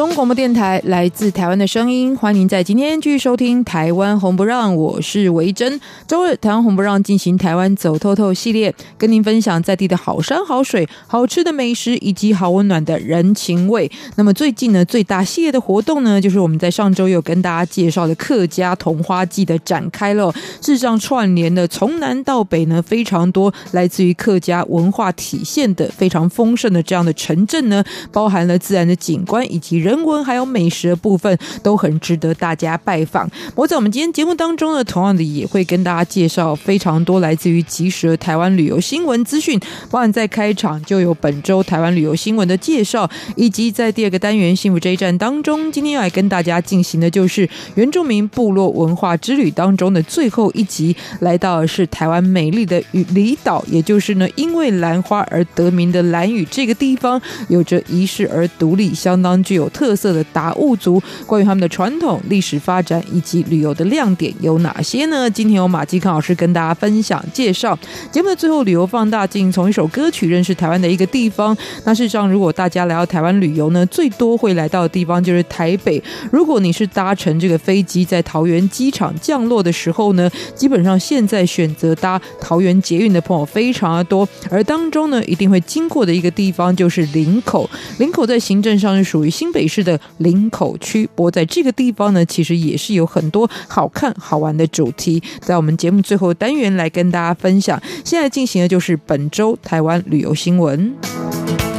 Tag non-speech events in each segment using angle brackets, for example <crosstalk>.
中广播电台来自台湾的声音，欢迎在今天继续收听《台湾红不让》，我是维珍。周日台湾红不让进行台湾走透透系列，跟您分享在地的好山好水、好吃的美食以及好温暖的人情味。那么最近呢，最大系列的活动呢，就是我们在上周有跟大家介绍的客家桐花季的展开了。事实上，串联的从南到北呢，非常多来自于客家文化体现的非常丰盛的这样的城镇呢，包含了自然的景观以及人。人文还有美食的部分都很值得大家拜访。我在我们今天节目当中呢，同样的也会跟大家介绍非常多来自于即时的台湾旅游新闻资讯。包含在开场就有本周台湾旅游新闻的介绍，以及在第二个单元幸福这一站当中，今天要来跟大家进行的就是原住民部落文化之旅当中的最后一集，来到的是台湾美丽的屿离岛，也就是呢因为兰花而得名的兰屿这个地方，有着遗世而独立，相当具有。特特色的达悟族，关于他们的传统、历史发展以及旅游的亮点有哪些呢？今天由马继康老师跟大家分享介绍。节目的最后，旅游放大镜从一首歌曲认识台湾的一个地方。那事实上，如果大家来到台湾旅游呢，最多会来到的地方就是台北。如果你是搭乘这个飞机在桃园机场降落的时候呢，基本上现在选择搭桃园捷运的朋友非常的多，而当中呢，一定会经过的一个地方就是林口。林口在行政上是属于新北市的林口区，不过在这个地方呢，其实也是有很多好看好玩的主题，在我们节目最后单元来跟大家分享。现在进行的就是本周台湾旅游新闻。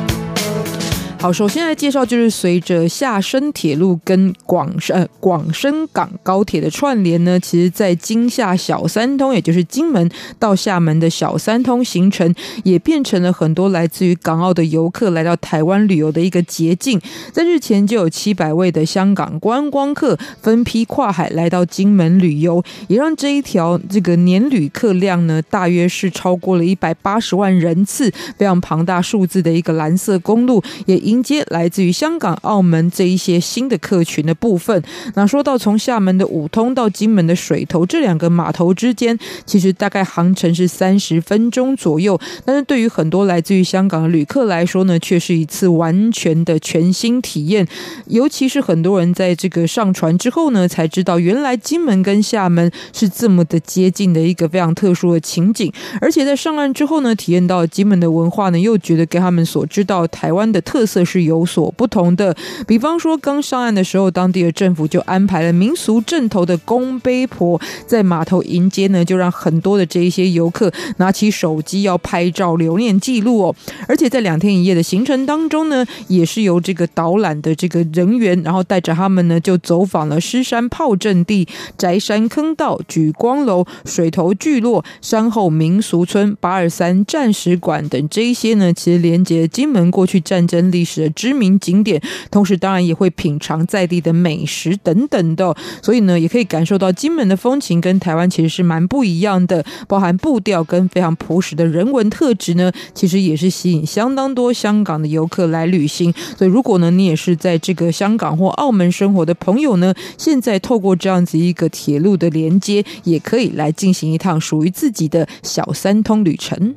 好，首先来介绍，就是随着厦深铁路跟广深呃广深港高铁的串联呢，其实，在金厦小三通，也就是金门到厦门的小三通行程，也变成了很多来自于港澳的游客来到台湾旅游的一个捷径。在日前，就有七百位的香港观光客分批跨海来到金门旅游，也让这一条这个年旅客量呢，大约是超过了一百八十万人次，非常庞大数字的一个蓝色公路，也迎接来自于香港、澳门这一些新的客群的部分。那说到从厦门的五通到金门的水头这两个码头之间，其实大概航程是三十分钟左右。但是对于很多来自于香港的旅客来说呢，却是一次完全的全新体验。尤其是很多人在这个上船之后呢，才知道原来金门跟厦门是这么的接近的一个非常特殊的情景。而且在上岸之后呢，体验到金门的文化呢，又觉得跟他们所知道台湾的特色。是有所不同的，比方说刚上岸的时候，当地的政府就安排了民俗阵头的公杯婆在码头迎接呢，就让很多的这一些游客拿起手机要拍照留念记录哦。而且在两天一夜的行程当中呢，也是由这个导览的这个人员，然后带着他们呢就走访了狮山炮阵地、宅山坑道、莒光楼、水头聚落、山后民俗村、八二三战史馆等这一些呢，其实连接金门过去战争历史。的知名景点，同时当然也会品尝在地的美食等等的，所以呢，也可以感受到金门的风情跟台湾其实是蛮不一样的，包含步调跟非常朴实的人文特质呢，其实也是吸引相当多香港的游客来旅行。所以，如果呢你也是在这个香港或澳门生活的朋友呢，现在透过这样子一个铁路的连接，也可以来进行一趟属于自己的小三通旅程。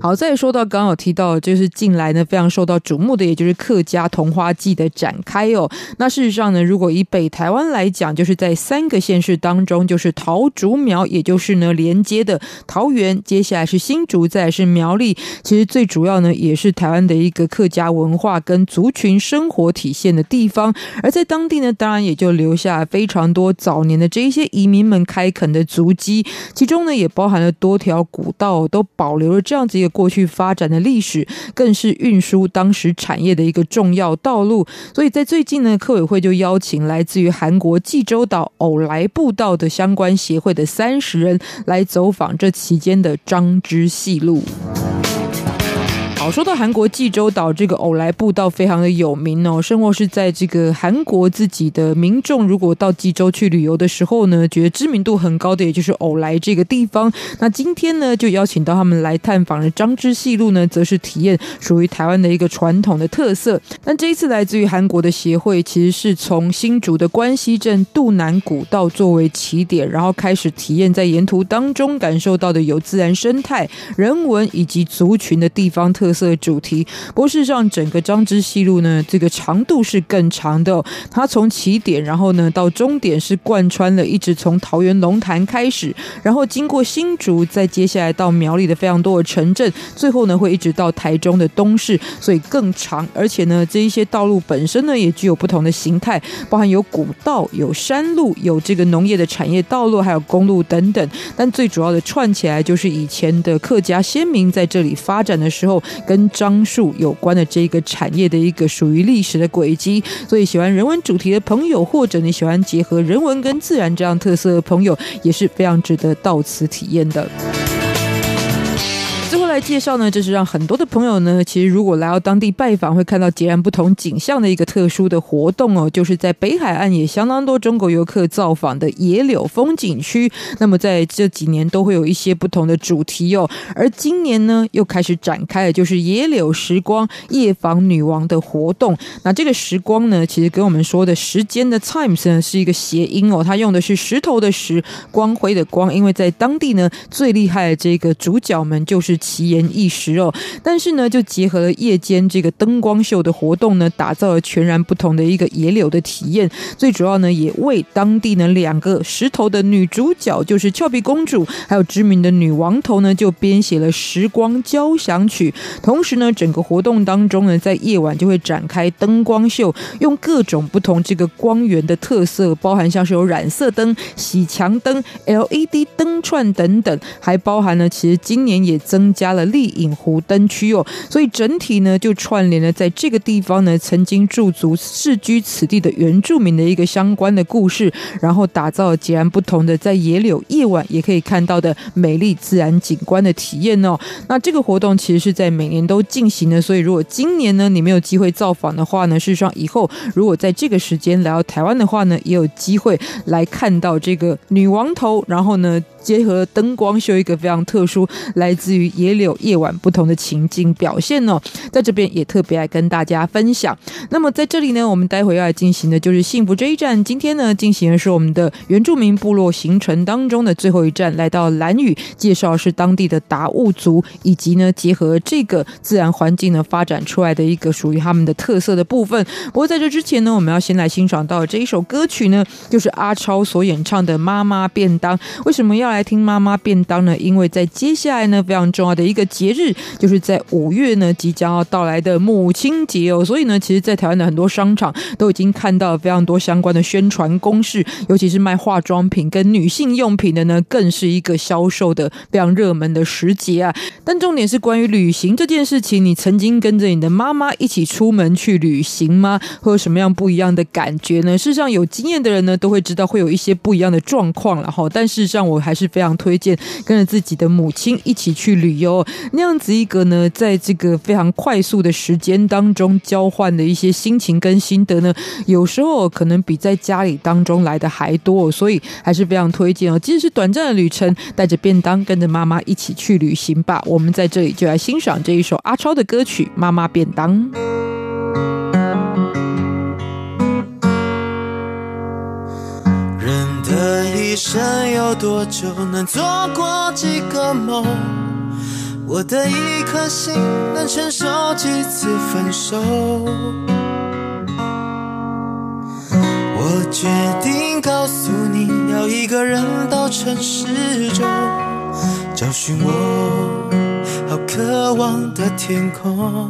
好，再说到刚刚有提到，就是近来呢非常受到瞩目的，也就是客家桐花季的展开哦。那事实上呢，如果以北台湾来讲，就是在三个县市当中，就是桃竹苗，也就是呢连接的桃园，接下来是新竹，再来是苗栗。其实最主要呢，也是台湾的一个客家文化跟族群生活体现的地方。而在当地呢，当然也就留下非常多早年的这一些移民们开垦的足迹，其中呢也包含了多条古道都保留了这样子一个。过去发展的历史，更是运输当时产业的一个重要道路。所以在最近呢，客委会就邀请来自于韩国济州岛偶来步道的相关协会的三十人来走访这期间的张之戏路。好，说到韩国济州岛这个偶来步道非常的有名哦，甚或是在这个韩国自己的民众如果到济州去旅游的时候呢，觉得知名度很高的也就是偶来这个地方。那今天呢，就邀请到他们来探访的张之细路呢，则是体验属于台湾的一个传统的特色。那这一次来自于韩国的协会，其实是从新竹的关西镇渡南古道作为起点，然后开始体验在沿途当中感受到的有自然生态、人文以及族群的地方特特色主题。不过事实上，整个张之西路呢，这个长度是更长的。它从起点，然后呢到终点是贯穿了，一直从桃园龙潭开始，然后经过新竹，再接下来到苗栗的非常多的城镇，最后呢会一直到台中的东势，所以更长。而且呢，这一些道路本身呢也具有不同的形态，包含有古道、有山路、有这个农业的产业道路，还有公路等等。但最主要的串起来，就是以前的客家先民在这里发展的时候，跟樟树有关的这个产业的一个属于历史的轨迹。所以喜欢人文主题的朋友，或者你喜欢结合人文跟自然这样特色的朋友，也是非常值得到此体验的。来介绍呢，这是让很多的朋友呢，其实如果来到当地拜访，会看到截然不同景象的一个特殊的活动哦，就是在北海岸也相当多中国游客造访的野柳风景区。那么在这几年都会有一些不同的主题哦，而今年呢又开始展开了，就是野柳时光夜访女王的活动。那这个时光呢，其实跟我们说的时间的 times 呢是一个谐音哦，它用的是石头的石，光辉的光，因为在当地呢最厉害的这个主角们就是奇颜异食哦，但是呢，就结合了夜间这个灯光秀的活动呢，打造了全然不同的一个野柳的体验。最主要呢，也为当地呢两个石头的女主角，就是俏皮公主，还有知名的女王头呢，就编写了《时光交响曲》。同时呢，整个活动当中呢，在夜晚就会展开灯光秀，用各种不同这个光源的特色，包含像是有染色灯、洗墙灯、LED 灯串等等，还包含了其实今年也增加。了丽影湖灯区哦，所以整体呢就串联了在这个地方呢曾经驻足世居此地的原住民的一个相关的故事，然后打造截然不同的在野柳夜晚也可以看到的美丽自然景观的体验哦。那这个活动其实是在每年都进行的，所以如果今年呢你没有机会造访的话呢，事实上以后如果在这个时间来到台湾的话呢，也有机会来看到这个女王头，然后呢结合灯光秀一个非常特殊来自于野柳。夜晚不同的情境表现哦，在这边也特别来跟大家分享。那么在这里呢，我们待会要进行的就是幸福这一站。今天呢，进行的是我们的原住民部落行程当中的最后一站，来到蓝屿，介绍是当地的达悟族，以及呢结合这个自然环境呢发展出来的一个属于他们的特色的部分。不过在这之前呢，我们要先来欣赏到这一首歌曲呢，就是阿超所演唱的《妈妈便当》。为什么要来听《妈妈便当》呢？因为在接下来呢，非常重要的一个。节日就是在五月呢，即将要到来的母亲节哦，所以呢，其实，在台湾的很多商场都已经看到了非常多相关的宣传攻势，尤其是卖化妆品跟女性用品的呢，更是一个销售的非常热门的时节啊。但重点是关于旅行这件事情，你曾经跟着你的妈妈一起出门去旅行吗？会有什么样不一样的感觉呢？事实上，有经验的人呢，都会知道会有一些不一样的状况了哈。但事实上，我还是是非常推荐跟着自己的母亲一起去旅游。那样子一个呢，在这个非常快速的时间当中交换的一些心情跟心得呢，有时候可能比在家里当中来的还多，所以还是非常推荐哦。即使是短暂的旅程，带着便当，跟着妈妈一起去旅行吧。我们在这里就来欣赏这一首阿超的歌曲《妈妈便当》。人的一生有多久，能做过几个梦？我的一颗心能承受几次分手？我决定告诉你，要一个人到城市中，找寻我好渴望的天空。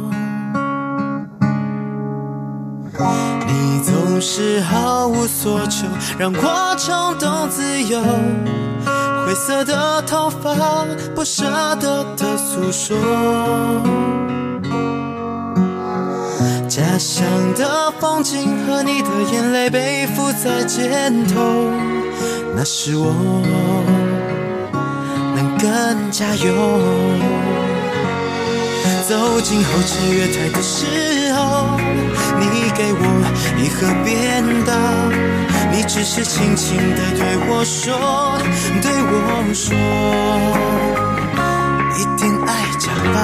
是毫无所求，让我冲动自由。灰色的头发，不舍得的诉说。家乡的风景和你的眼泪背负在肩头，那是我能更加勇。走进候车月台的时候，你给我一盒便当，你只是轻轻地对我说，对我说，一定爱家宝。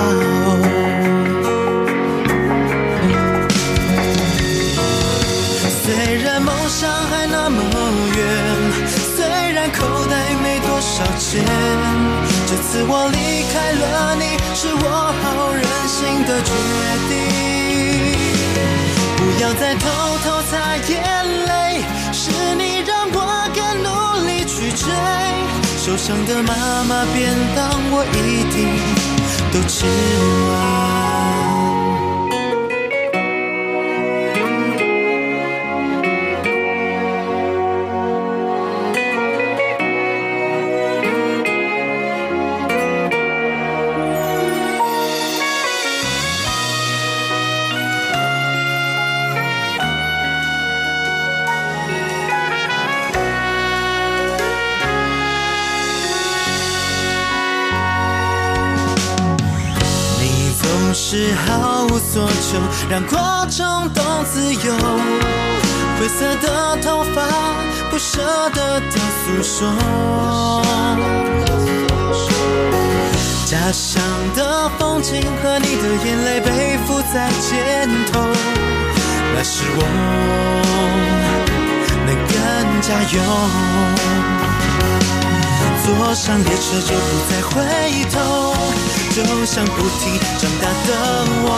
虽然梦想还那么远，虽然口袋没多少钱。这次我离开了你，是我好任性的决定。不要再偷偷擦眼泪，是你让我更努力去追。受伤的妈妈便当，我一定都吃完。是毫无所求，让过程都自由。灰色的头发，不舍得的诉说。家乡的风景和你的眼泪背负在肩头，那时我能更加勇。坐上列车就不再回头。就像不停长大的我，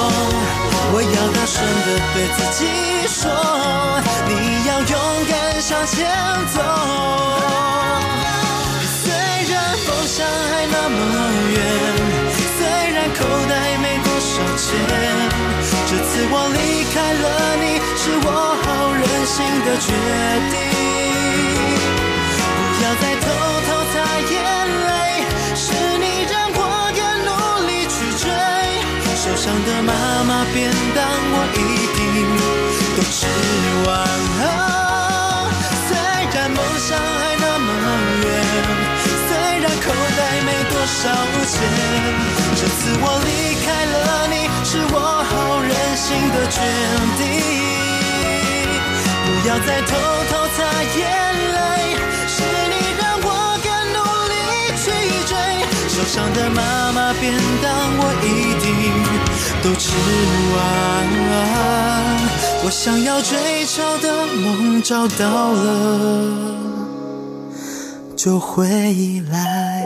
我要大声的对自己说，你要勇敢向前走。虽然梦想还那么远，虽然口袋没多少钱，这次我离开了你，是我好任性的决定。不要再偷偷擦眼泪。受伤的妈妈便当，我一定都吃完了。虽然梦想还那么远，虽然口袋没多少钱，这次我离开了你，是我好任性的决定。不要再偷偷擦眼泪，是你让我更努力去追。受伤的妈妈便当，我一定。都吃完，我想要追求的梦找到了，就回来。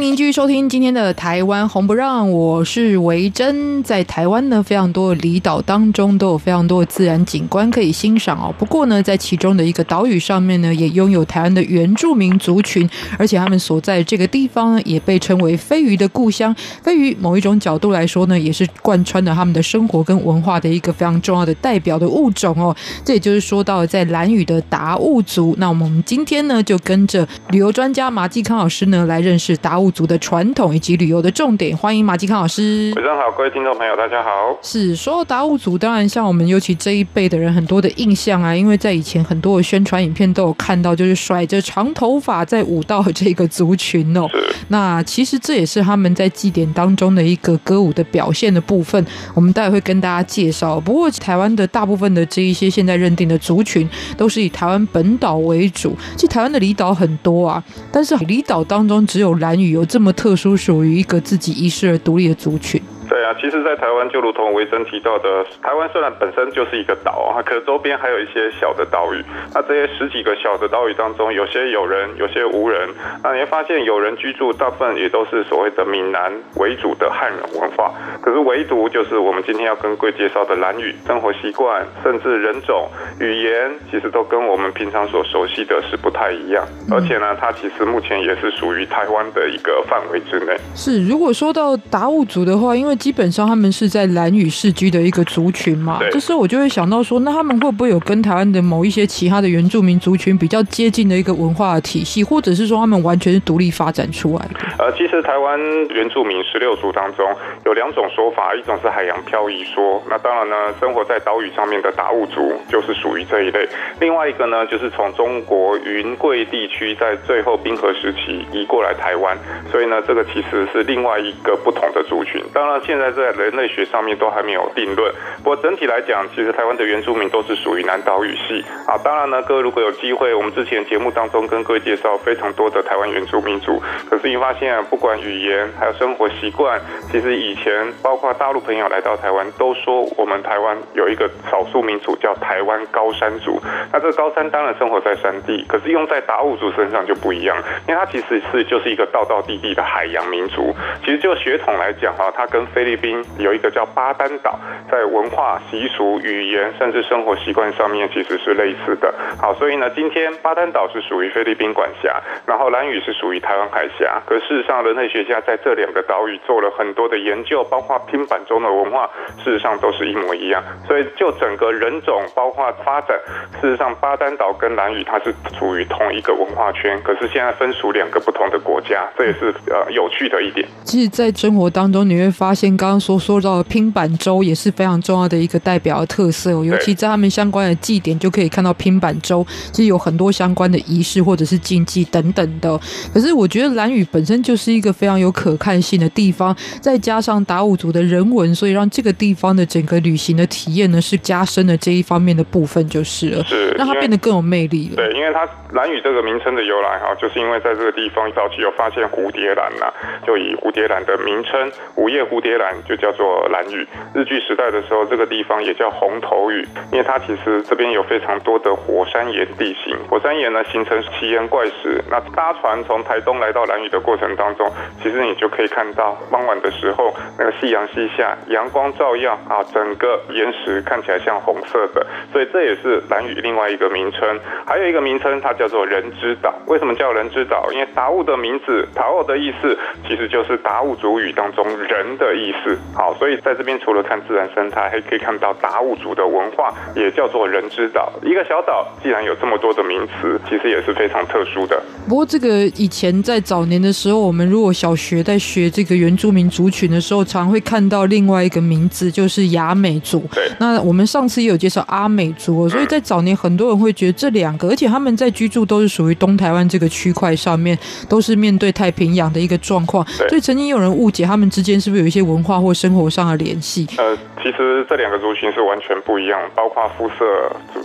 您继续收听今天的台湾红不让，我是维珍。在台湾呢，非常多的离岛当中都有非常多的自然景观可以欣赏哦。不过呢，在其中的一个岛屿上面呢，也拥有台湾的原住民族群，而且他们所在这个地方呢，也被称为飞鱼的故乡。飞鱼某一种角度来说呢，也是贯穿了他们的生活跟文化的一个非常重要的代表的物种哦。这也就是说到在蓝屿的达悟族。那我们今天呢，就跟着旅游专家马继康老师呢，来认识达悟族的传统以及旅游的重点，欢迎马吉康老师。晚上好，各位听众朋友，大家好。是说到达悟族，当然像我们尤其这一辈的人，很多的印象啊，因为在以前很多的宣传影片都有看到，就是甩着长头发在舞蹈这个族群哦。是。那其实这也是他们在祭典当中的一个歌舞的表现的部分，我们待会会跟大家介绍。不过台湾的大部分的这一些现在认定的族群，都是以台湾本岛为主。其实台湾的离岛很多啊，但是离岛当中只有兰屿有有这么特殊。属于一个自己遗世而独立的族群。对啊，其实，在台湾就如同维珍提到的，台湾虽然本身就是一个岛啊，可周边还有一些小的岛屿。那这些十几个小的岛屿当中，有些有人，有些无人。那你会发现，有人居住，大部分也都是所谓的闽南为主的汉人文化。可是，唯独就是我们今天要跟各位介绍的兰屿，生活习惯，甚至人种、语言，其实都跟我们平常所熟悉的是不太一样。而且呢，它其实目前也是属于台湾的一个范围之内。是，如果说到达悟族的话，因为基本上他们是在兰屿市居的一个族群嘛，这时候我就会想到说，那他们会不会有跟台湾的某一些其他的原住民族群比较接近的一个文化的体系，或者是说他们完全是独立发展出来的？呃，其实台湾原住民十六族当中有两种说法，一种是海洋漂移说，那当然呢，生活在岛屿上面的达悟族就是属于这一类；另外一个呢，就是从中国云贵地区在最后冰河时期移过来台湾，所以呢，这个其实是另外一个不同的族群。当然，现在在人类学上面都还没有定论。不过整体来讲，其实台湾的原住民都是属于南岛语系啊。当然呢，各位如果有机会，我们之前节目当中跟各位介绍非常多的台湾原住民族，可是你发现，不管语言还有生活习惯，其实以前包括大陆朋友来到台湾，都说我们台湾有一个少数民族叫台湾高山族。那这高山当然生活在山地，可是用在达悟族身上就不一样，因为它其实是就是一个道道地地的海洋民族。其实就血统来讲哈，它跟菲律宾有一个叫巴丹岛，在文化习俗、语言甚至生活习惯上面其实是类似的。好，所以呢，今天巴丹岛是属于菲律宾管辖，然后兰屿是属于台湾海峡。可事实上，人类学家在这两个岛屿做了很多的研究，包括拼板中的文化，事实上都是一模一样。所以就整个人种包括发展，事实上巴丹岛跟兰屿它是处于同一个文化圈，可是现在分属两个不同的国家，这也是呃有趣的一点。其实，在生活当中，你会发现，刚刚所说到的拼板舟也是非常重要的一个代表的特色哦，尤其在他们相关的祭典，就可以看到拼板舟，其实有很多相关的仪式或者是禁忌等等的。可是，我觉得蓝屿本身就是一个非常有可看性的地方，再加上达悟族的人文，所以让这个地方的整个旅行的体验呢，是加深了这一方面的部分，就是了，是让它变得更有魅力了。对，因为它蓝屿这个名称的由来哈，就是因为在这个地方早期有发现蝴蝶兰呐，就以蝴蝶兰的名称午夜蝴蝶兰就叫做兰屿。日据时代的时候，这个地方也叫红头屿，因为它其实这边有非常多的火山岩地形，火山岩呢形成奇岩怪石。那搭船从台东来到兰屿的过程当中，其实你就可以看到傍晚的时候，那个夕阳西下，阳光照耀啊，整个岩石看起来像红色的，所以这也是兰屿另外一个名称。还有一个名称，它叫做人之岛。为什么叫人之岛？因为达悟的名字，达悟的意思其实就是达悟族语当中人的意思。好，所以在这边除了看自然生态，还可以看到达悟族的文化，也叫做人之岛。一个小岛既然有这么多的名词，其实也是非常特殊的。不过这个以前在早年的时候，我们如果小学在学这个原住民族群的时候，常会看到另外一个名字，就是雅美族。对，那我们上次也有介绍阿美族，所以在早年很多人会觉得这两个，而且他们在居住都是属于东台湾这个区块上面，都是面对太平洋的一个状况，所以曾经有人误解他们之间是不是有一些文化或生活上的联系。呃，其实这两个族群是完全不一样，包括肤色、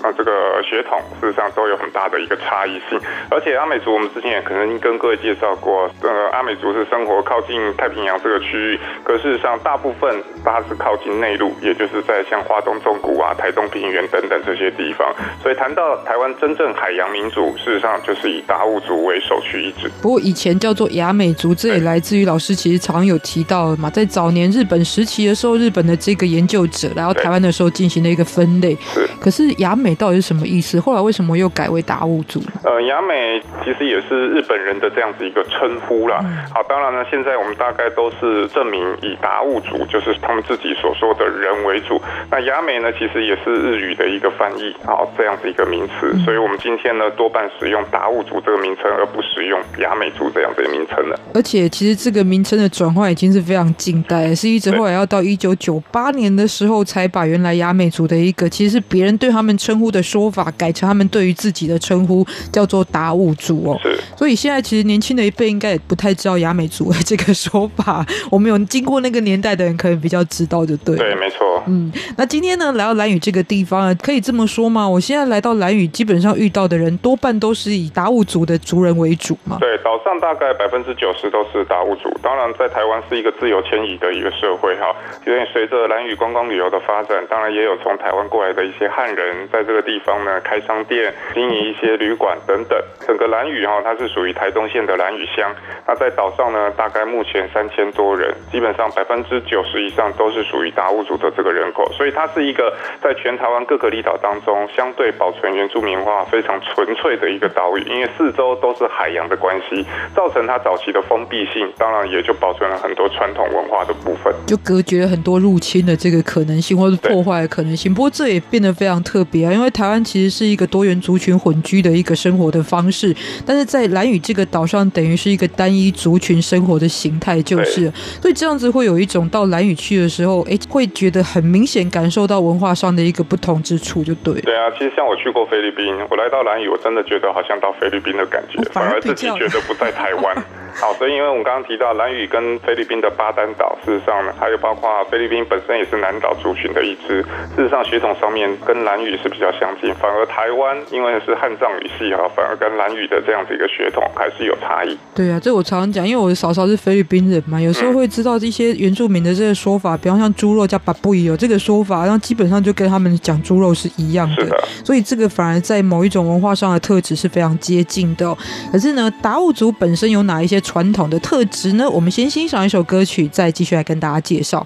呃这个血统，事实上都有很大的一个差异性。而且阿美族，我们之前也可能跟各位介绍过，呃，阿美族是生活靠近太平洋这个区域，可事实上大部分它是靠近内陆，也就是在像花东纵谷啊、台东平原等等这些地方。所以谈到台湾真正海洋民族，事实上就是以达悟族为首屈一指。不过以前叫做雅美族，这也来自于老师其实常有提到嘛，在早年日本时期的时候，日本的这个研究者来到台湾的时候进行了一个分类。是。可是雅美到底是什么意思？后来为什么又改为达悟族？呃，雅美其实也是日本人的这样子一个称呼啦。嗯、好，当然呢，现在我们大概都是证明以达悟族，就是他们自己所说的人为主。那雅美呢，其实也是日语的一个翻译，好，这样子一个名词。嗯、所以我们今天呢，多半使用达悟族这个名称，而不使用雅美族这样子的名称了。而且，其实这个名称的转换已经是非常近代，是一直后来要到一九九八年的时候，才把原来雅美族的一个其实是别人对他们称呼的说法，改成他们对于自己的称呼，叫做达悟族哦。是。所以现在其实年轻的一辈应该也不太知道雅美族的这个说法。我们有经过那个年代的人，可能比较知道，就对。对，没错。嗯，那今天呢，来到兰屿这个地方，可以这么说吗？我现在来到兰屿，基本上遇到的人多半都是以达悟族的族人为主嘛。对，岛上大概百分之九十都是达悟族。当然，在台湾是一个自由迁移的一个社会哈，因为随着兰屿观光旅游的发展，当然也有从台湾过来的一些汉人在这个地方呢开商店、经营一些旅馆等等。整个兰屿哈，它是属于台东县的兰屿乡。那在岛上呢，大概目前三千多人，基本上百分之九十以上都是属于达悟族的这个人口，所以它是一个在全台湾各个离岛当中相对保存原住民文化非常纯粹的一个岛屿。因为四周都是海洋的关系，造成它早期的封闭性，当然也就保存了很多传统文化的部分，就隔绝了很多入侵的这个可能性或者破坏的可能性。不过这也变得非常特别啊，因为台湾其实是一个多元族群混居的一个生活的方式，但是在蓝屿这个岛上，等于是一个单一族群生活的形态，就是，所以这样子会有一种到蓝屿去的时候，哎，会觉得很明显感受到文化上的一个不同之处，就对。对啊，其实像我去过菲律宾，我来到兰屿，我真的觉得好像到菲律宾的感觉，哦、反而自己觉得 <laughs> 不在台湾。好，所以因为我们刚刚提到兰屿跟菲律宾的巴丹岛，事实上呢，还有包括菲律宾本身也是南岛族群的一支，事实上血统上面跟兰屿是比较相近，反而台湾因为是汉藏语系哈，反而跟兰屿的这样子一个血统还是有差异。对啊，这我常常讲，因为我的嫂嫂是菲律宾人嘛，有时候会知道一些原住民的这些说法，比方像猪肉叫巴布伊有这个说法，然后基本上就跟他们讲猪肉是一样的，的，所以这个反而在某一种文化上的特质是非常接近的哦。可是呢，达悟族本身有哪一些传统的特质呢？我们先欣赏一首歌曲，再继续来跟大家介绍。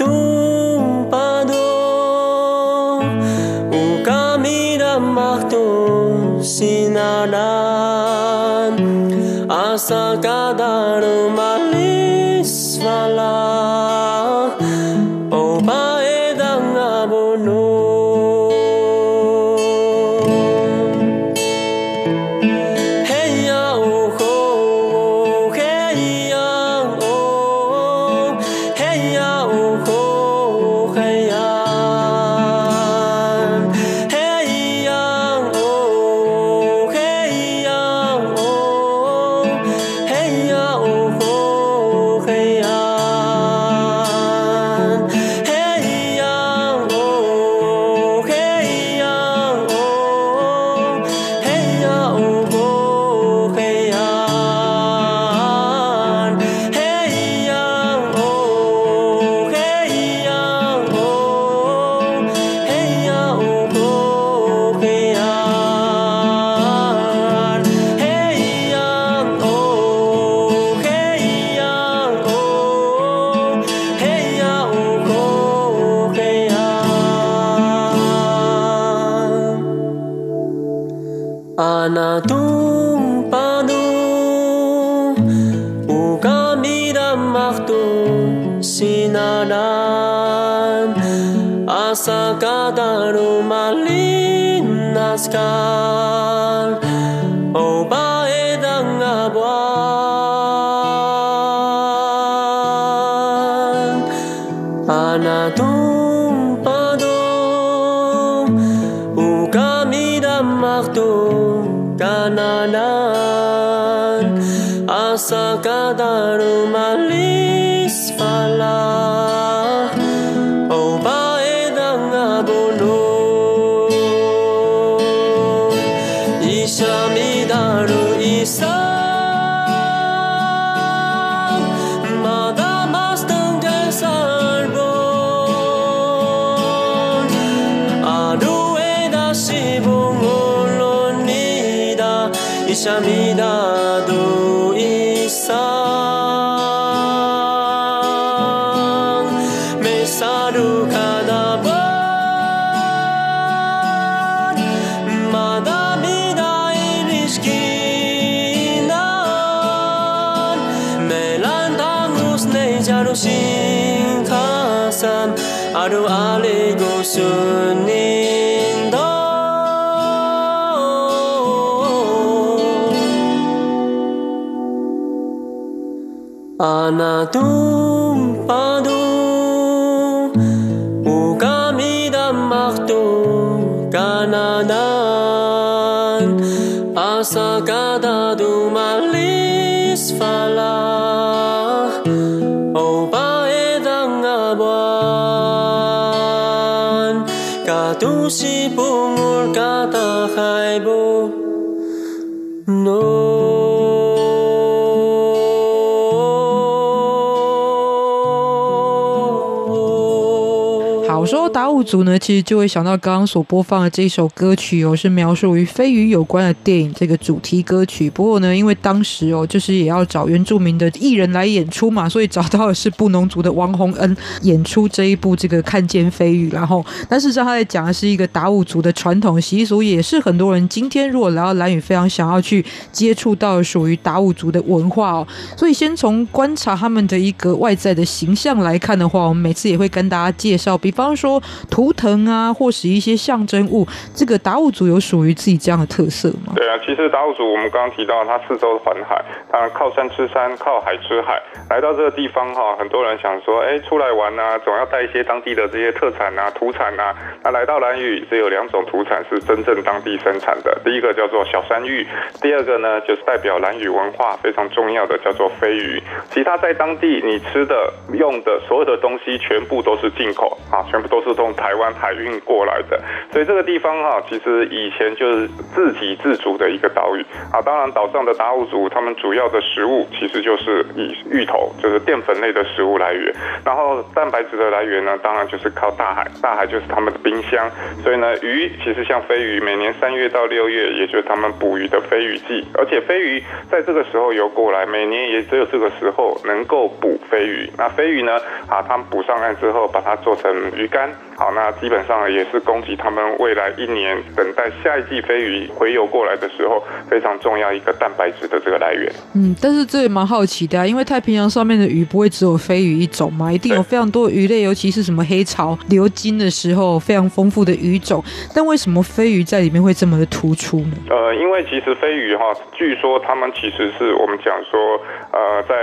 tumpado o kamiramartu sinarán hasta cada rumah sinanan asa kadaru malin naskar oh, 都巴都，乌嘎咪达玛都，嘎纳纳，阿萨嘎达都玛利斯法拉，欧巴哎当阿巴，嘎都西布木嘎达海布诺。达悟族呢，其实就会想到刚刚所播放的这一首歌曲哦，是描述与飞鱼有关的电影这个主题歌曲。不过呢，因为当时哦，就是也要找原住民的艺人来演出嘛，所以找到的是布农族的王洪恩演出这一部这个看见飞鱼。然后，但是实上他在讲的是一个达悟族的传统习俗，也是很多人今天如果来到兰屿，非常想要去接触到属于达悟族的文化哦。所以，先从观察他们的一个外在的形象来看的话，我们每次也会跟大家介绍，比方说。图腾啊，或是一些象征物，这个达悟族有属于自己这样的特色吗？对啊，其实达悟族我们刚刚提到，它四周环海，当然靠山吃山，靠海吃海。来到这个地方哈，很多人想说，哎，出来玩啊，总要带一些当地的这些特产啊、土产啊。那来到兰屿，只有两种土产是真正当地生产的，第一个叫做小山芋，第二个呢就是代表兰屿文化非常重要的叫做飞鱼。其他在当地你吃的、用的所有的东西，全部都是进口啊，全部都是从台。湾海运过来的，所以这个地方哈，其实以前就是自给自足的一个岛屿啊。当然，岛上的达悟族他们主要的食物其实就是以芋头，就是淀粉类的食物来源。然后蛋白质的来源呢，当然就是靠大海，大海就是他们的冰箱。所以呢，鱼其实像飞鱼，每年三月到六月，也就是他们捕鱼的飞鱼季。而且飞鱼在这个时候游过来，每年也只有这个时候能够捕飞鱼。那飞鱼呢，啊，他们捕上岸之后，把它做成鱼干。好，那基本上也是供给他们未来一年等待下一季飞鱼回游过来的时候非常重要一个蛋白质的这个来源。嗯，但是这也蛮好奇的啊，因为太平洋上面的鱼不会只有飞鱼一种嘛，一定有非常多的鱼类，尤其是什么黑潮流经的时候非常丰富的鱼种。但为什么飞鱼在里面会这么的突出呢？呃，因为其实飞鱼哈，据说他们其实是我们讲说，呃，在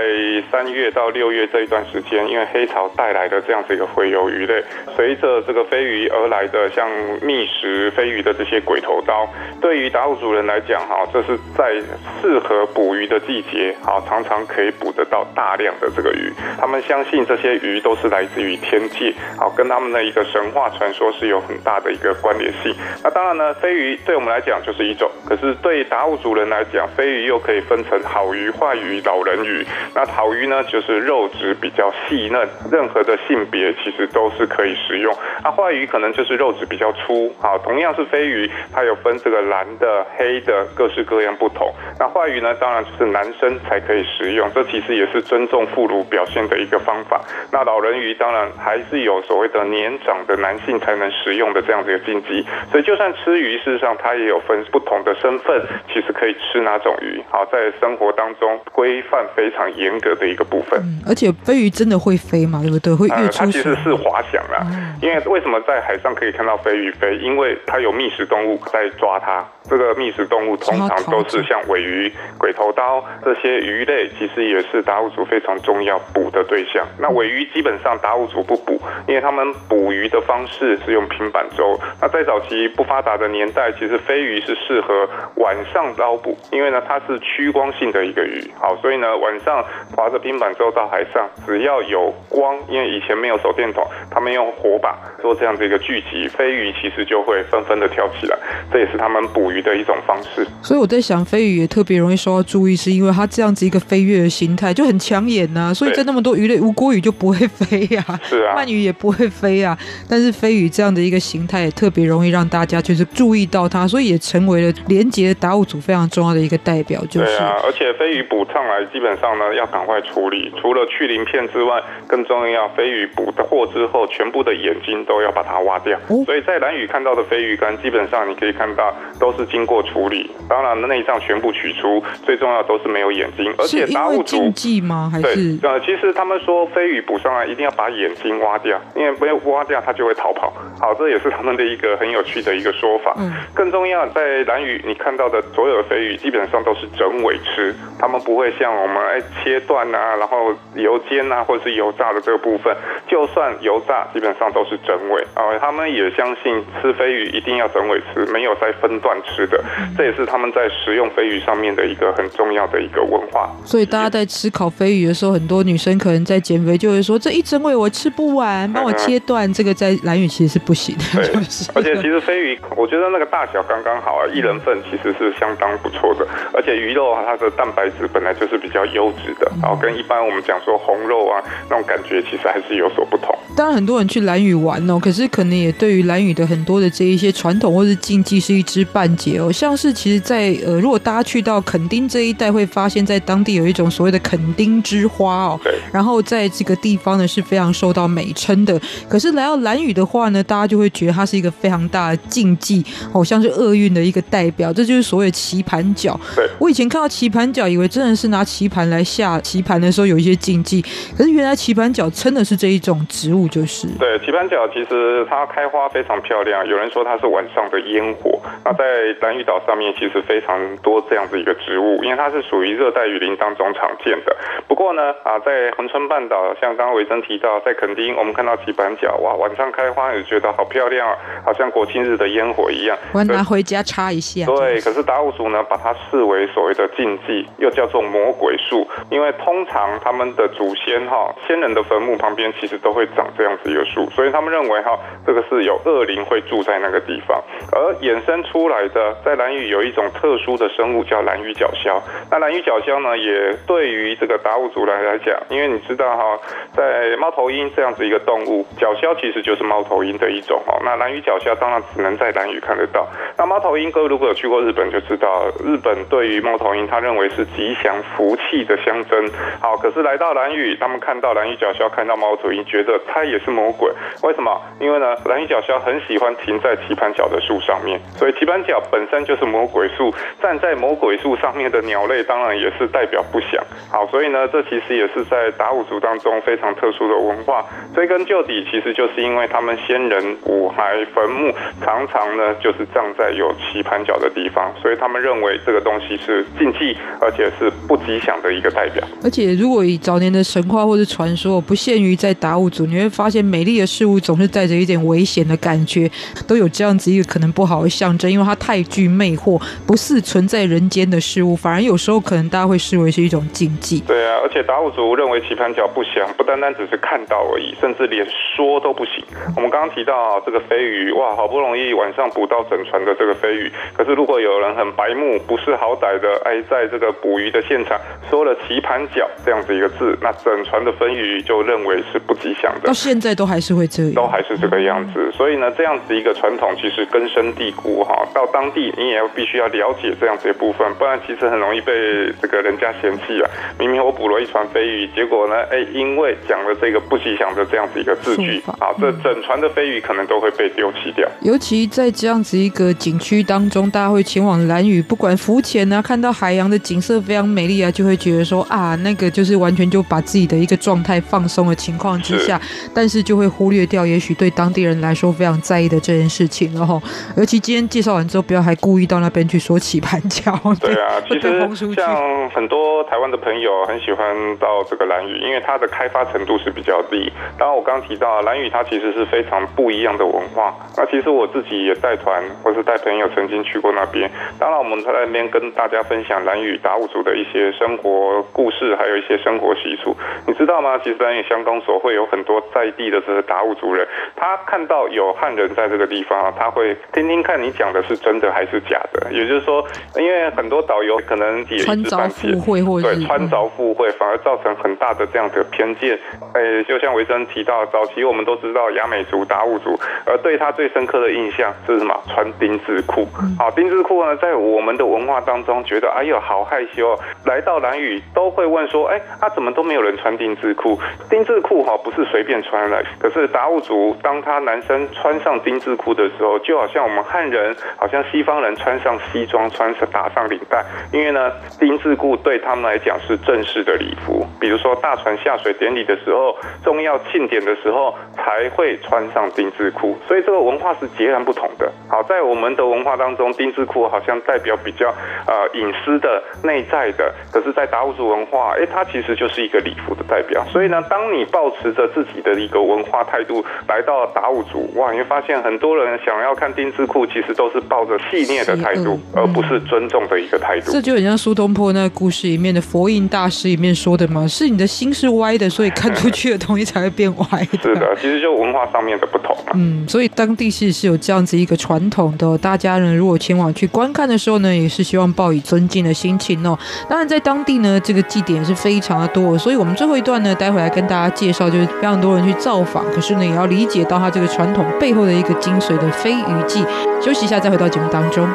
三月到六月这一段时间，因为黑潮带来的这样子一个回游鱼类，随着这个飞鱼而来的像觅食飞鱼的这些鬼头刀，对于达悟族人来讲，哈，这是在适合捕鱼的季节，哈，常常可以捕得到大量的这个鱼。他们相信这些鱼都是来自于天界，好，跟他们的一个神话传说是有很大的一个关联性。那当然呢，飞鱼对我们来讲就是一种，可是对达悟族人来讲，飞鱼又可以分成好鱼、坏鱼、老人鱼。那好鱼呢，就是肉质比较细嫩，任何的性别其实都是可以食用。那坏鱼可能就是肉质比较粗，好，同样是飞鱼，它有分这个蓝的、黑的，各式各样不同。那坏鱼呢，当然就是男生才可以食用，这其实也是尊重妇孺表现的一个方法。那老人鱼当然还是有所谓的年长的男性才能食用的这样子一个禁忌。所以就算吃鱼，事实上它也有分不同的身份，其实可以吃哪种鱼。好，在生活当中规范非常严格的一个部分。嗯，而且飞鱼真的会飞吗？对不对？会跃出、呃、它其实是滑翔啦，嗯、因为为什么在海上可以看到飞鱼飞？因为它有觅食动物在抓它。这个觅食动物通常都是像尾鱼、鬼头刀这些鱼类，其实也是达悟族非常重要捕的对象。那尾鱼基本上达悟族不捕，因为他们捕鱼的方式是用平板舟。那在早期不发达的年代，其实飞鱼是适合晚上捞捕，因为呢它是趋光性的一个鱼，好，所以呢晚上划着平板之后到海上，只要有光，因为以前没有手电筒，他们用火把做这样的一个聚集，飞鱼其实就会纷纷的跳起来，这也是他们捕鱼的一种方式。所以我在想，飞鱼也特别容易受到注意，是因为它这样子一个飞跃的形态就很抢眼呐、啊，所以在那么多鱼类，无锅鱼就不会飞呀、啊，是啊，鳗鱼也不会飞啊，但是飞鱼这样的一个形态也特别容易让大家就是注意到它，所以也成为了连接达悟组非常重要的一个代表。就是，对啊，而且飞鱼捕上来基本上呢要赶快处理，除了去鳞片之外，更重要，飞鱼捕获之后，全部的眼睛都要把它挖掉。哦、所以在蓝屿看到的飞鱼干，基本上你可以看到都是经过处理，当然内脏全部取出，最重要都是没有眼睛，而且达悟族禁忌吗？还是对？呃，其实他们说飞鱼捕上来一定要把眼睛挖掉，因为没有挖掉它就会逃跑。好，这也是他们的一个很有趣的一个说法。嗯，更重要，在蓝屿你看到的所有的飞鱼基本上都是整尾吃，他们不会像我们哎切断啊，然后油煎啊，或者是油炸的这个部分，就算油炸，基本上都是整尾啊。他们也相信吃飞鱼一定要整尾吃，没有再分段吃的，这也是他们在食用飞鱼上面的一个很重要的一个文化。所以大家在吃烤飞鱼的时候，很多女生可能在减肥就会说：“这一整尾我吃不完，帮我切断。”这个在蓝屿其实是不行的。对，<laughs> 而且其实飞鱼，我觉得那个大小刚刚好啊，一人份其实是相当不错的。而且鱼肉啊，它的蛋白质本来就是比较优质的，然后跟一般我们讲说红肉啊那种感觉，其实还是有所不同。当然，很多人去蓝屿玩哦，可是可能也对于蓝雨的很多的这一些传统或是禁忌是一知半解哦。像是其实在，在呃，如果大家去到垦丁这一带，会发现在当地有一种所谓的垦丁之花哦。对。然后在这个地方呢，是非常受到美称的。可是来到蓝雨的话呢，大家就会觉得它是一个非常大的禁忌，好像是厄运的一个代表。这就是所谓的棋盘角。对。我以前看到棋盘角，以为真的是拿棋盘来下棋盘的时候有一些禁忌，可是原来棋盘角称的是这一种植物。就是对，棋盘脚其实它开花非常漂亮，有人说它是晚上的烟火。那在兰屿岛上面其实非常多这样子一个植物，因为它是属于热带雨林当中常见的。不过呢，啊，在恒春半岛，像刚刚维珍提到，在垦丁我们看到棋盘角，哇，晚上开花也觉得好漂亮啊，好像国庆日的烟火一样。我拿回家插一下。对，可是达悟族呢，把它视为所谓的禁忌，又叫做魔鬼树，因为通常他们的祖先哈，先人的坟墓旁边其实都会长。这样子一个树，所以他们认为哈，这个是有恶灵会住在那个地方，而衍生出来的，在蓝屿有一种特殊的生物叫蓝屿角鸮。那蓝屿角鸮呢，也对于这个达悟族来来讲，因为你知道哈，在猫头鹰这样子一个动物，角鸮其实就是猫头鹰的一种哦。那蓝屿角鸮当然只能在蓝屿看得到。那猫头鹰哥如果有去过日本就知道，日本对于猫头鹰，他认为是吉祥福气的象征。好，可是来到蓝屿，他们看到蓝屿角鸮，看到猫头鹰，觉得它。也是魔鬼，为什么？因为呢，兰屿角鸮很喜欢停在棋盘脚的树上面，所以棋盘脚本身就是魔鬼树。站在魔鬼树上面的鸟类，当然也是代表不祥。好，所以呢，这其实也是在达悟族当中非常特殊的文化。追根究底，其实就是因为他们先人五骸坟墓常常呢就是葬在有棋盘脚的地方，所以他们认为这个东西是禁忌，而且是不吉祥的一个代表。而且，如果以早年的神话或者传说，不限于在达悟族，你会。发现美丽的事物总是带着一点危险的感觉，都有这样子一个可能不好的象征，因为它太具魅惑，不是存在人间的事物，反而有时候可能大家会视为是一种禁忌。对啊，而且达悟族认为棋盘脚不祥，不单单只是看到而已，甚至连说都不行。我们刚刚提到啊，这个飞鱼，哇，好不容易晚上捕到整船的这个飞鱼，可是如果有人很白目，不识好歹的，哎，在这个捕鱼的现场说了棋盘脚这样子一个字，那整船的飞鱼就认为是不吉祥的。到现在都还是会这，都还是这个样子。所以呢，这样子一个传统其实根深蒂固哈。到当地你也要必须要了解这样子一部分，不然其实很容易被这个人家嫌弃啊。明明我捕了一船飞鱼，结果呢，哎，因为讲了这个不吉祥的这样子一个字句，啊，这整船的飞鱼可能都会被丢弃掉。尤其在这样子一个景区当中，大家会前往蓝屿，不管浮潜啊，看到海洋的景色非常美丽啊，就会觉得说啊，那个就是完全就把自己的一个状态放松的情况之下。但是就会忽略掉，也许对当地人来说非常在意的这件事情了哈。尤其今天介绍完之后，不要还故意到那边去说棋盘脚。<laughs> 对啊，其实像很多台湾的朋友很喜欢到这个蓝屿，因为它的开发程度是比较低。达当然我刚刚提到蓝屿，它其实是非常不一样的文化。那其实我自己也带团或是带朋友曾经去过那边。当然我们在那边跟大家分享蓝屿达悟族的一些生活故事，还有一些生活习俗。你知道吗？其实蓝屿乡公所会有很多在地的这个达悟族人，他看到有汉人在这个地方，他会听听看你讲的是真的还是假的。也就是说，因为很多导游可能也穿凿附会，或者对穿凿附会，反而造成很大的这样的偏见。哎，就像维珍提到，早期我们都知道雅美族、达悟族，而对他最深刻的印象是什么？穿丁字裤。好，丁字裤呢，在我们的文化当中，觉得哎呦好害羞。来到兰屿都会问说，哎，他、啊、怎么都没有人穿丁字裤？丁字裤哈不是随便穿的，可是达悟族当他男生穿上丁字裤的时候，就好像我们汉人，好像西方人穿上西装，穿上打上领带，因为呢，丁字裤对他们来讲是正式的礼服。比如说大船下水典礼的时候，重要庆典的时候才会穿上丁字裤，所以这个文化是截然不同的。好，在我们的文化当中，丁字裤好像代表比较呃隐私的、内在的，可是，在达悟族文化，哎，它其实就是一个礼服的代表。所以呢，当你抱持着自己的一个文化态度来到达悟族，哇，你会发现很多人想要看丁字裤，其实都是抱着戏谑的态度，而不是尊重的一个态度。这就很像苏东坡那个故事里面的佛印大师里面说的嘛，是你的心是歪的，所以看出去的东西才会变歪的。<laughs> 是的，其实就文化上面的不同。嗯，所以当地是是有这样子一个传统的，大家呢如果前往去观看的时候呢，也是希望抱以尊敬的心情哦。当然在当地呢，这个祭典是非常的多，所以我们最后一段呢，待会来跟大家介绍，就是非常多人去造访，可是呢，也要理解到他这个传统背后的一个精髓的飞鱼祭。休息一下，再回到节目当中。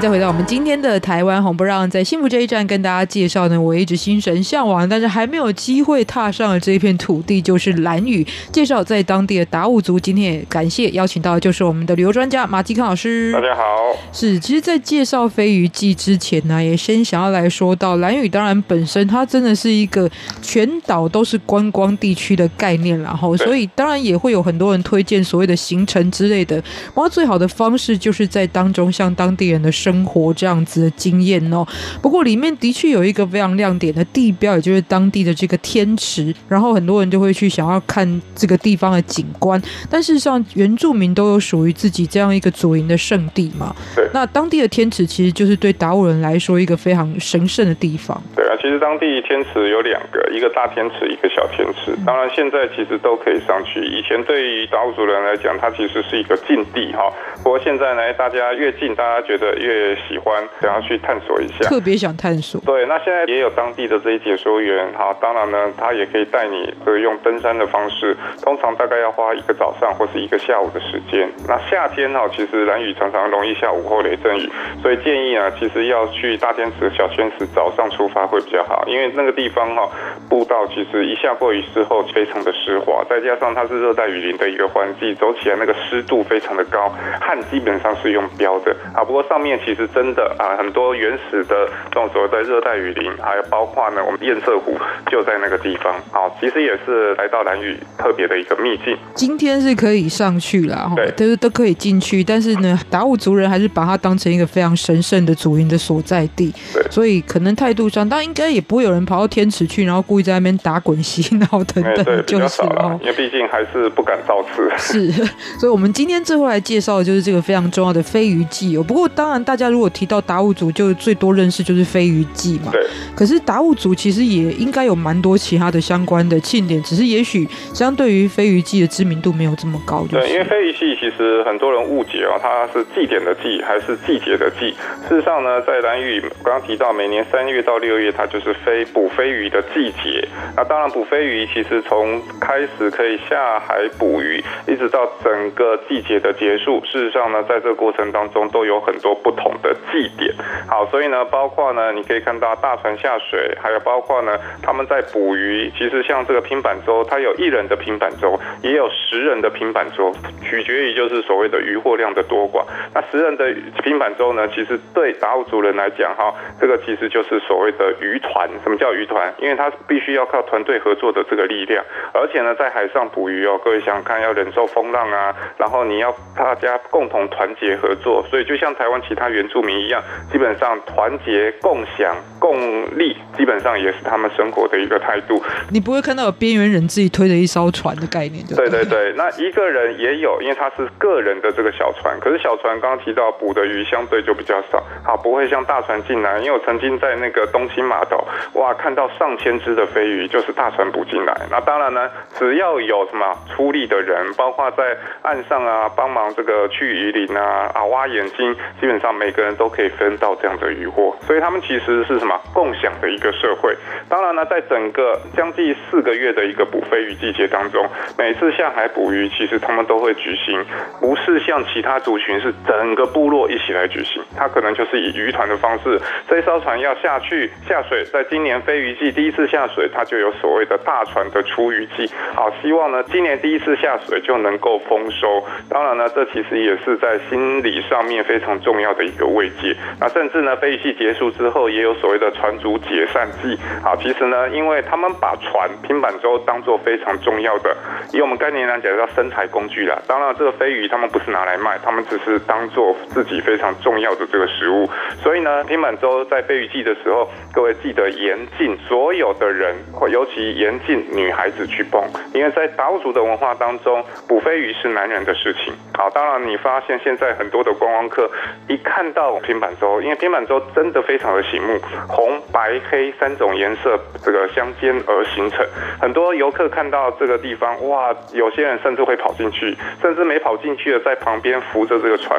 迎再回到我们今天的台湾红不让，在幸福这一站跟大家介绍呢，我一直心神向往，但是还没有机会踏上的这一片土地，就是蓝屿。介绍在当地的达悟族，今天也感谢邀请到的就是我们的旅游专家马继康老师。大家好。是，其实，在介绍飞鱼季之前呢，也先想要来说到蓝屿，当然本身它真的是一个全岛都是观光地区的概念，然后所以当然也会有很多人推荐所谓的行程之类的。哇，最好的方式就是在当中向当地人的生活这样子的经验哦。不过里面的确有一个非常亮点的地标，也就是当地的这个天池。然后很多人就会去想要看这个地方的景观。但事实上，原住民都有属于自己这样一个祖营的圣地嘛。对。那当地的天池其实就是对达悟人来说一个非常神圣的地方。对啊，其实当地天池有两个，一个大天池，一个小天池。当然现在其实都可以上去。以前对于达悟族人来讲，它其实是一个禁地哈。不过现在呢，大家越近，大家觉得越喜欢，想要去探索一下，特别想探索。对，那现在也有当地的这些解说员哈，当然呢，他也可以带你这个用登山的方式，通常大概要花一个早上或是一个下午的时间。那夏天哈，其实蓝雨常常容易下午后雷阵雨，所以建议啊，其实要去大天池、小天池早上出发会比较好，因为那个地方哈，步道其实一下过雨之后非常的湿滑，再加上它是热带雨林的一个环境，走起来那个湿度非常的高。汗基本上是用飙的啊，不过上面其实真的啊，很多原始的这种所谓的热带雨林，还有包括呢，我们堰塞湖就在那个地方啊，其实也是来到兰屿特别的一个秘境。今天是可以上去了，对，都都可以进去，但是呢，达悟族人还是把它当成一个非常神圣的祖云的所在地，对，所以可能态度上，当然应该也不会有人跑到天池去，然后故意在那边打滚 <laughs> 洗脑等等，就是哦，因为毕竟还是不敢造次。是，所以我们今天最后来介绍的就是。这个非常重要的飞鱼季哦，不过当然，大家如果提到达悟族，就最多认识就是飞鱼季嘛。对。可是达悟族其实也应该有蛮多其他的相关的庆典，只是也许相对于飞鱼季的知名度没有这么高。对，因为飞鱼季其实很多人误解哦，它是祭典的祭还是季节的季？事实上呢，在蓝屿刚刚提到，每年三月到六月，它就是飞捕飞鱼的季节。那当然，捕飞鱼其实从开始可以下海捕鱼，一直到整个季节的结束，事实上。呢，在这个过程当中都有很多不同的祭典。好，所以呢，包括呢，你可以看到大船下水，还有包括呢，他们在捕鱼。其实像这个拼板舟，它有一人的拼板舟，也有十人的拼板舟，取决于就是所谓的渔获量的多寡。那十人的拼板舟呢，其实对达悟族人来讲，哈，这个其实就是所谓的渔团。什么叫渔团？因为它必须要靠团队合作的这个力量，而且呢，在海上捕鱼哦，各位想看，要忍受风浪啊，然后你要大家共同团结合作，所以就像台湾其他原住民一样，基本上团结、共享、共利，基本上也是他们生活的一个态度。你不会看到有边缘人自己推着一艘船的概念，对对对。那一个人也有，因为他是个人的这个小船，可是小船刚刚提到捕的鱼相对就比较少，好，不会像大船进来。因为我曾经在那个东兴码头，哇，看到上千只的飞鱼，就是大船捕进来。那当然呢，只要有什么出力的人，包括在岸上啊，帮忙这个去鱼鳞啊啊挖眼睛，基本上每个人都可以分到这样的渔获，所以他们其实是什么共享的一个社会。当然呢，在整个将近四个月的一个捕飞鱼季节当中，每次下海捕鱼，其实他们都会举行，不是像其他族群是整个部落一起来举行，他可能就是以渔团的方式，这艘船要下去下水，在今年飞鱼季第一次下水，它就有所谓的大船的出鱼季，好，希望呢今年第一次下水就能够丰收。当然呢，这其实也是在心理上面非常重要的一个慰藉。那甚至呢，飞鱼季结束之后，也有所谓的船主解散季。好，其实呢，因为他们把船拼板舟当做非常重要的，以我们概念来讲叫生财工具啦。当然，这个飞鱼他们不是拿来卖，他们只是当做自己非常重要的这个食物。所以呢，拼板舟在飞鱼季的时候，各位记得严禁所有的人，或尤其严禁女孩子去蹦，因为在达悟族的文化当中，捕飞鱼是男人的事情。好，当然你发现现在很多的观光客一看看到平板舟，因为平板舟真的非常的醒目，红、白、黑三种颜色这个相间而形成。很多游客看到这个地方，哇，有些人甚至会跑进去，甚至没跑进去的在旁边扶着这个船。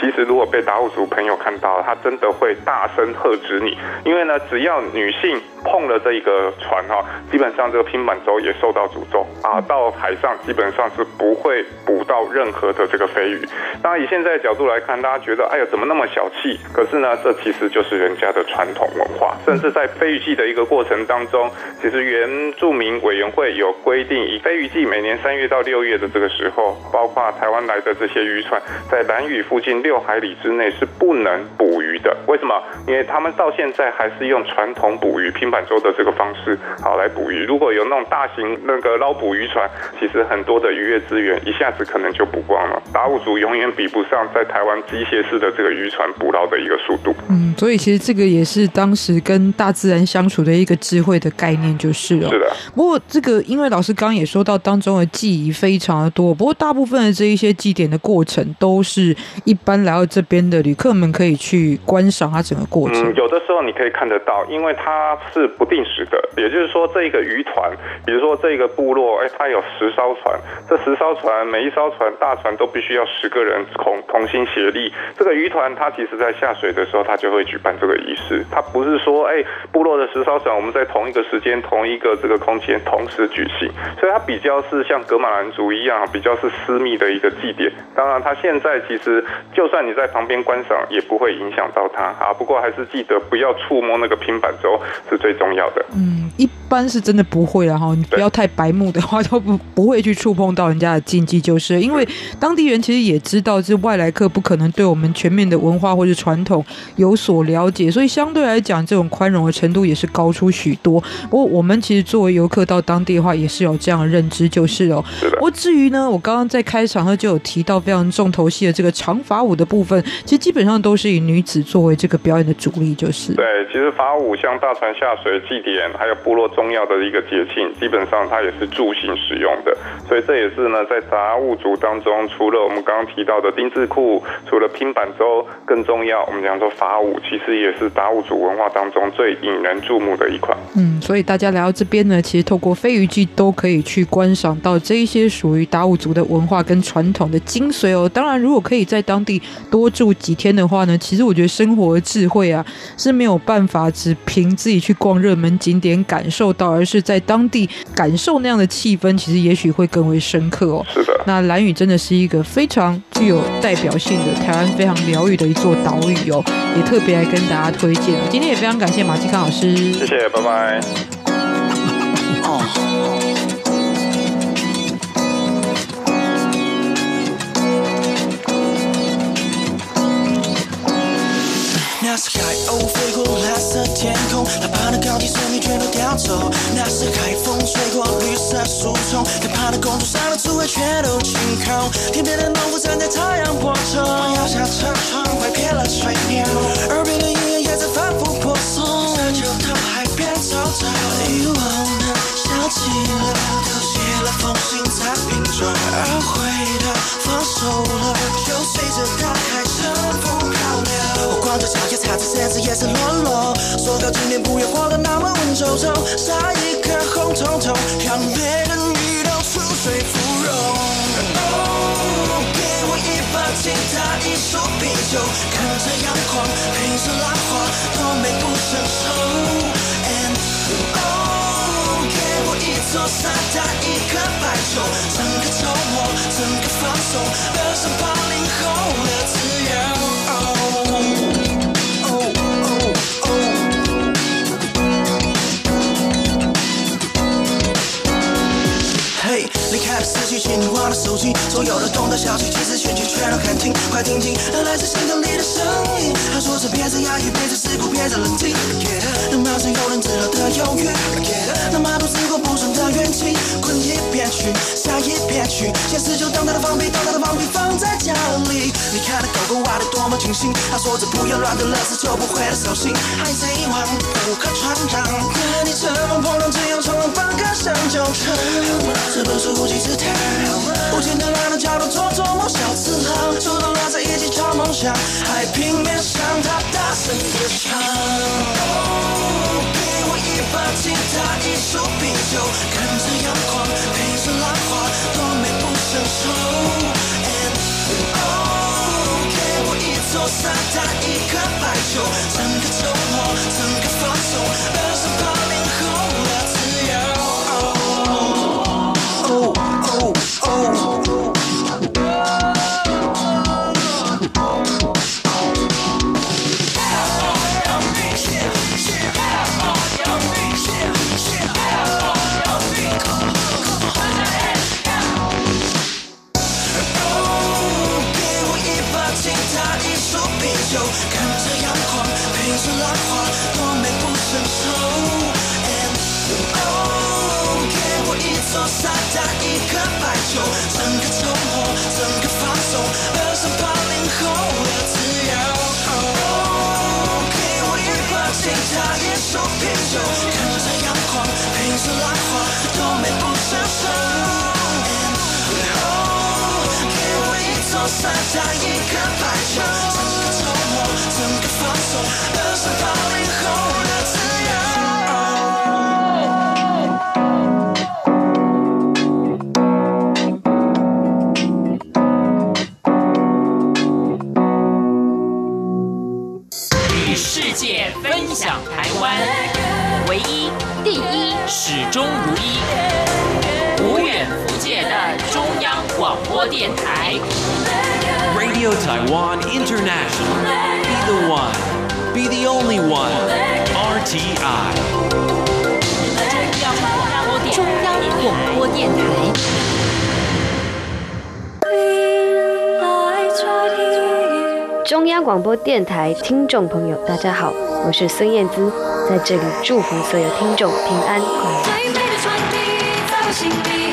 其实如果被打务组朋友看到，他真的会大声喝止你，因为呢，只要女性。碰了这一个船哈，基本上这个拼板舟也受到诅咒啊，到海上基本上是不会捕到任何的这个飞鱼。当然以现在的角度来看，大家觉得哎呀怎么那么小气？可是呢，这其实就是人家的传统文化，甚至在飞鱼季的一个过程当中，其实原住民委员会有规定，以飞鱼季每年三月到六月的这个时候，包括台湾来的这些渔船，在蓝屿附近六海里之内是不能捕鱼的。为什么？因为他们到现在还是用传统捕鱼拼板舟的这个方式好来捕鱼。如果有那种大型那个捞捕渔船，其实很多的渔业资源一下子可能就捕光了。达悟族永远比不上在台湾机械式的这个渔船捕捞的一个速度。嗯，所以其实这个也是当时跟大自然相处的一个智慧的概念，就是了。是的。不过这个，因为老师刚刚也说到当中的记忆非常的多，不过大部分的这一些祭典的过程，都是一般来到这边的旅客们可以去观赏它整个过程。嗯，有的时候你可以看得到，因为它是不定时的，也就是说这个渔团，比如说这个部落，哎，它有十艘船，这十艘船每一艘船大船都必须要十个人同同心协力。这个渔团它其实在下水的时候，它就会举办这个仪式，它不是说哎部落的十艘船我们在同一个时间同一个这个空间同时举行，所以它比较是像格玛兰族一样，比较是私密的一个祭典。当然，它现在其实就算你在旁边观赏，也不会影响到它啊。不过还是记得不要触摸那个拼板舟是最重要的。嗯，一般是真的不会啦哈，你不要太白目的话，都不不会去触碰到人家的禁忌，就是因为当地人其实也知道，是外来客不可能对我们全面的文化或者传统有所了解，所以相对来讲，这种宽容的程度也是高出许多。不过我们其实作为游客到当地的话，也是有这样的认知，就是哦。不过至于呢，我刚刚在开场呢就有提到非常重头戏的这个长发舞的部分，其实基本上都是以女子作为这个表演的主力，就是。对，其实法舞像大船下水祭典，还有部落重要的一个节庆，基本上它也是助兴使用的。所以这也是呢，在达悟族当中，除了我们刚刚提到的丁字裤，除了拼板舟，更重要，我们讲说法舞，其实也是达悟族文化当中最引人注目的一款。嗯，所以大家来到这边呢，其实透过飞鱼季都可以去观赏到这一些属于达悟族的文化跟传统的精髓哦。当然，如果可以在当地多住几天的话呢，其实我觉得生活智慧啊是没有办法只凭自己去逛热门景点感受到，而是在当地感受那样的气氛，其实也许会更为深刻哦。是的，那蓝屿真的是一个非常具有代表性的台湾非常疗愈的一座岛屿哦，也特别来跟大家推荐。今天也非常感谢马继康老师，谢谢，拜拜。那 <laughs> 是海鸥飞过蓝色天空，哪怕那高低生命全都调走。那是海风吹过绿色树丛，哪怕那公主上的滋味全都清空。天边的农夫站在太阳光中，摇下车窗，快撇了吹牛。耳边的音乐也在反复播送，这就到海边走走。遗忘的想起了，都写了封信在瓶中，懊悔的放手了，就随着大海乘风漂流。我光着脚也踩着鞋子，颜色落落。说到今天不要活得那么文绉绉，杀一颗红彤彤，让别人遇到出水芙蓉。哦，给我一把吉他，一束啤酒，看着阳光，配着浪花，多美不胜收。And，我一座沙滩，一颗白球，整个周末，整个放松，奔向八离开了市区，请你忘了手机。所有的东大小事，其实选举全都看清。快听听，那来自心坎里的声音。他说着别再压抑，别再世故，别再冷静。那马上有人知道的忧郁，那么多自顾不顺的怨气，滚一边去，下一边去。现实就当他的放屁，当他的放屁放在家里。你看那狗狗挖的多么精心。他说着不要乱的乐事就不会的手心。海贼王，不可船长，看你乘风破浪，只要冲浪翻个身就成。这不是。无稽时间让我无尽的拉扯交流做做梦小辞航主动拉在一起找梦想还平面向他大声歌唱。ooo 给我一把吉他一束啤酒看着阳光陪着浪花多美不胜收。Ooo 给我一座沙滩一颗白球整个周末整个放松。两手抱 so sad. 一颗白球，整个周末，整个放松，二十八零后的自由。给我一罐青他，一手啤酒，看着阳光，陪着浪花，都美不胜收。给我一座山，加一颗白球。Taiwan International. Be the one. Be the only one. RTI. 中央广播电中央广播电台。中央广播电台听众朋友，大家好，我是孙燕姿，在这里祝福所有听众平安快乐。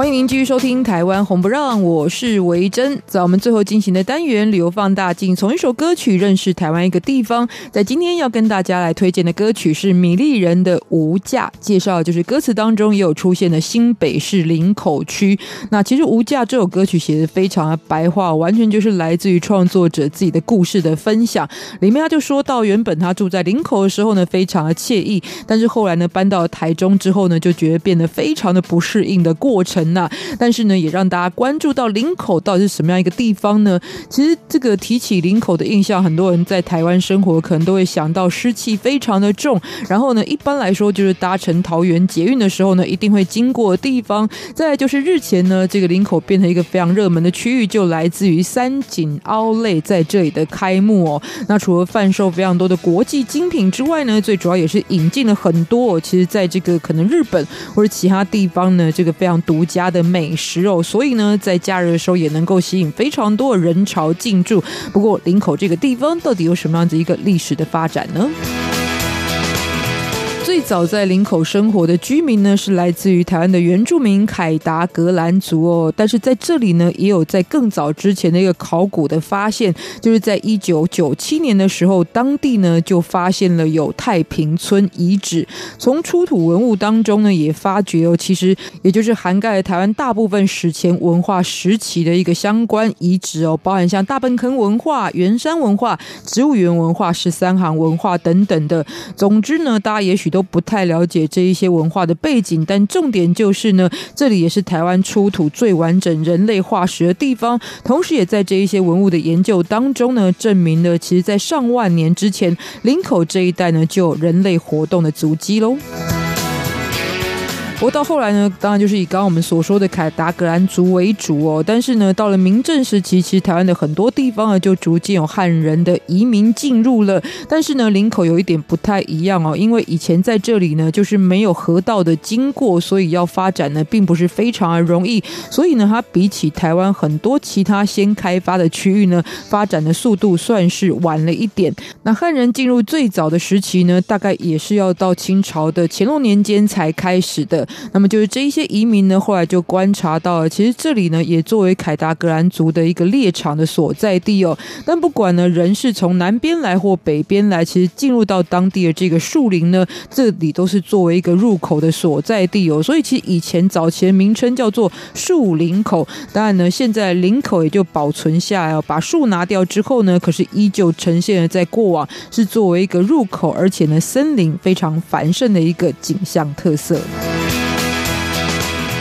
欢迎您继续收听《台湾红不让》，我是维珍。在我们最后进行的单元“旅游放大镜”，从一首歌曲认识台湾一个地方。在今天要跟大家来推荐的歌曲是米粒人的《无价》，介绍就是歌词当中也有出现的新北市林口区。那其实《无价》这首歌曲写的非常的白话，完全就是来自于创作者自己的故事的分享。里面他就说到，原本他住在林口的时候呢，非常的惬意，但是后来呢，搬到台中之后呢，就觉得变得非常的不适应的过程。那但是呢，也让大家关注到林口到底是什么样一个地方呢？其实这个提起林口的印象，很多人在台湾生活可能都会想到湿气非常的重。然后呢，一般来说就是搭乘桃园捷运的时候呢，一定会经过的地方。再就是日前呢，这个林口变成一个非常热门的区域，就来自于三井 Outlet 在这里的开幕哦。那除了贩售非常多的国际精品之外呢，最主要也是引进了很多哦，其实在这个可能日本或者其他地方呢，这个非常独家家的美食哦，所以呢，在假日的时候也能够吸引非常多的人潮进驻。不过，林口这个地方到底有什么样子一个历史的发展呢？最早在林口生活的居民呢，是来自于台湾的原住民凯达格兰族哦。但是在这里呢，也有在更早之前的一个考古的发现，就是在一九九七年的时候，当地呢就发现了有太平村遗址。从出土文物当中呢，也发觉哦，其实也就是涵盖了台湾大部分史前文化时期的一个相关遗址哦，包含像大坌坑文化、圆山文化、植物园文化、十三行文化等等的。总之呢，大家也许都。不太了解这一些文化的背景，但重点就是呢，这里也是台湾出土最完整人类化石的地方，同时也在这一些文物的研究当中呢，证明了其实在上万年之前，林口这一带呢就有人类活动的足迹喽。不过到后来呢，当然就是以刚刚我们所说的凯达格兰族为主哦。但是呢，到了明郑时期，其实台湾的很多地方呢，就逐渐有汉人的移民进入了。但是呢，林口有一点不太一样哦，因为以前在这里呢，就是没有河道的经过，所以要发展呢，并不是非常的容易。所以呢，它比起台湾很多其他先开发的区域呢，发展的速度算是晚了一点。那汉人进入最早的时期呢，大概也是要到清朝的乾隆年间才开始的。那么就是这一些移民呢，后来就观察到了，其实这里呢也作为凯达格兰族的一个猎场的所在地哦。但不管呢人是从南边来或北边来，其实进入到当地的这个树林呢，这里都是作为一个入口的所在地哦。所以其实以前早期的名称叫做树林口，当然呢现在林口也就保存下来哦。把树拿掉之后呢，可是依旧呈现了在过往是作为一个入口，而且呢森林非常繁盛的一个景象特色。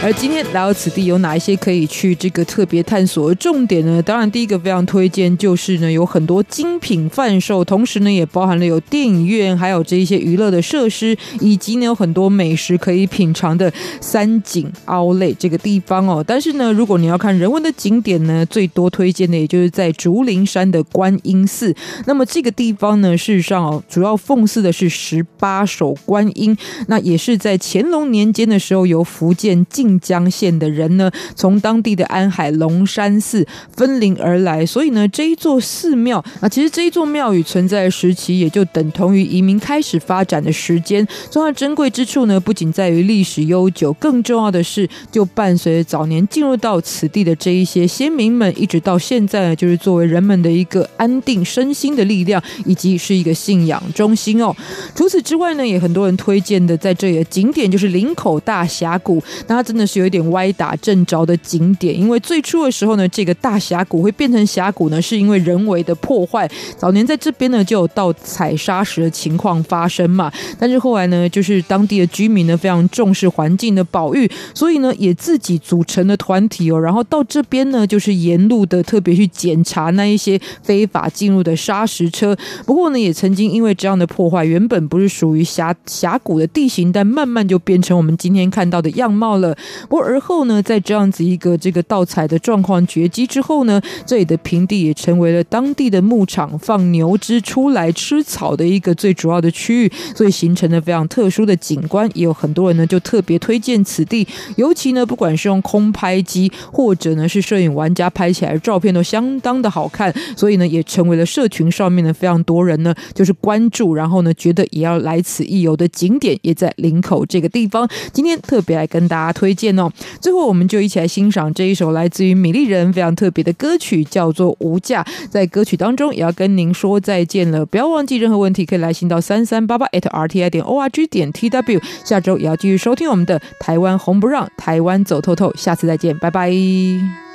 而今天来到此地有哪一些可以去这个特别探索的重点呢？当然，第一个非常推荐就是呢，有很多精品贩售，同时呢，也包含了有电影院，还有这一些娱乐的设施，以及呢有很多美食可以品尝的三井奥类这个地方哦。但是呢，如果你要看人文的景点呢，最多推荐的也就是在竹林山的观音寺。那么这个地方呢，事实上哦，主要奉祀的是十八手观音，那也是在乾隆年间的时候由福建进靖江县的人呢，从当地的安海龙山寺分灵而来，所以呢，这一座寺庙啊，其实这一座庙宇存在的时期也就等同于移民开始发展的时间。重要珍贵之处呢，不仅在于历史悠久，更重要的是，就伴随着早年进入到此地的这一些先民们，一直到现在呢，就是作为人们的一个安定身心的力量，以及是一个信仰中心哦。除此之外呢，也很多人推荐的在这里的景点就是林口大峡谷，那真那是有一点歪打正着的景点，因为最初的时候呢，这个大峡谷会变成峡谷呢，是因为人为的破坏。早年在这边呢，就有盗采砂石的情况发生嘛，但是后来呢，就是当地的居民呢，非常重视环境的保育，所以呢，也自己组成了团体哦，然后到这边呢，就是沿路的特别去检查那一些非法进入的砂石车。不过呢，也曾经因为这样的破坏，原本不是属于峡峡谷的地形，但慢慢就变成我们今天看到的样貌了。不过而后呢，在这样子一个这个盗采的状况绝迹之后呢，这里的平地也成为了当地的牧场，放牛只出来吃草的一个最主要的区域，所以形成了非常特殊的景观。也有很多人呢，就特别推荐此地，尤其呢，不管是用空拍机，或者呢是摄影玩家拍起来的照片，都相当的好看。所以呢，也成为了社群上面的非常多人呢，就是关注，然后呢，觉得也要来此一游的景点，也在林口这个地方。今天特别来跟大家推荐哦。最后，我们就一起来欣赏这一首来自于米粒人非常特别的歌曲，叫做《无价》。在歌曲当中，也要跟您说再见了。不要忘记，任何问题可以来信到三三八八 at rti 点 org 点 tw。下周也要继续收听我们的台湾红不让，台湾走透透。下次再见，拜拜。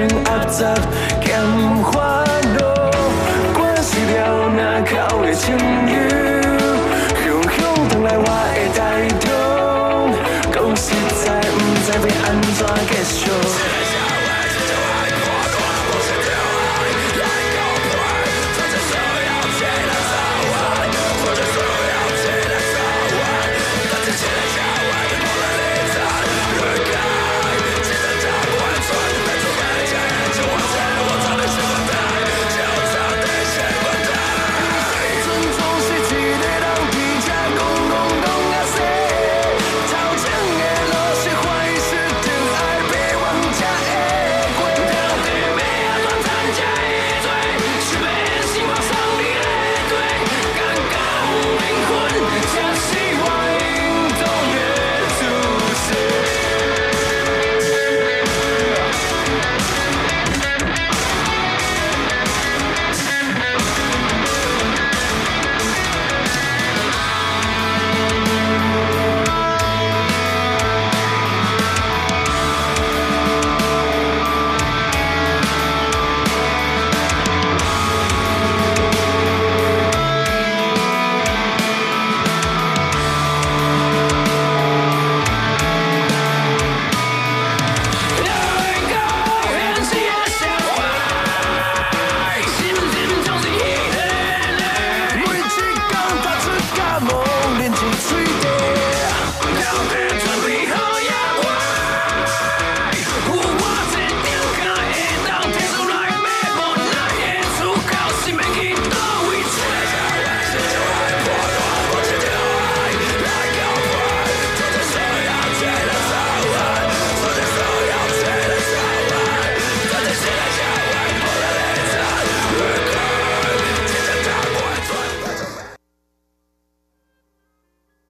情狭窄，兼烦恼，关系了那口的情。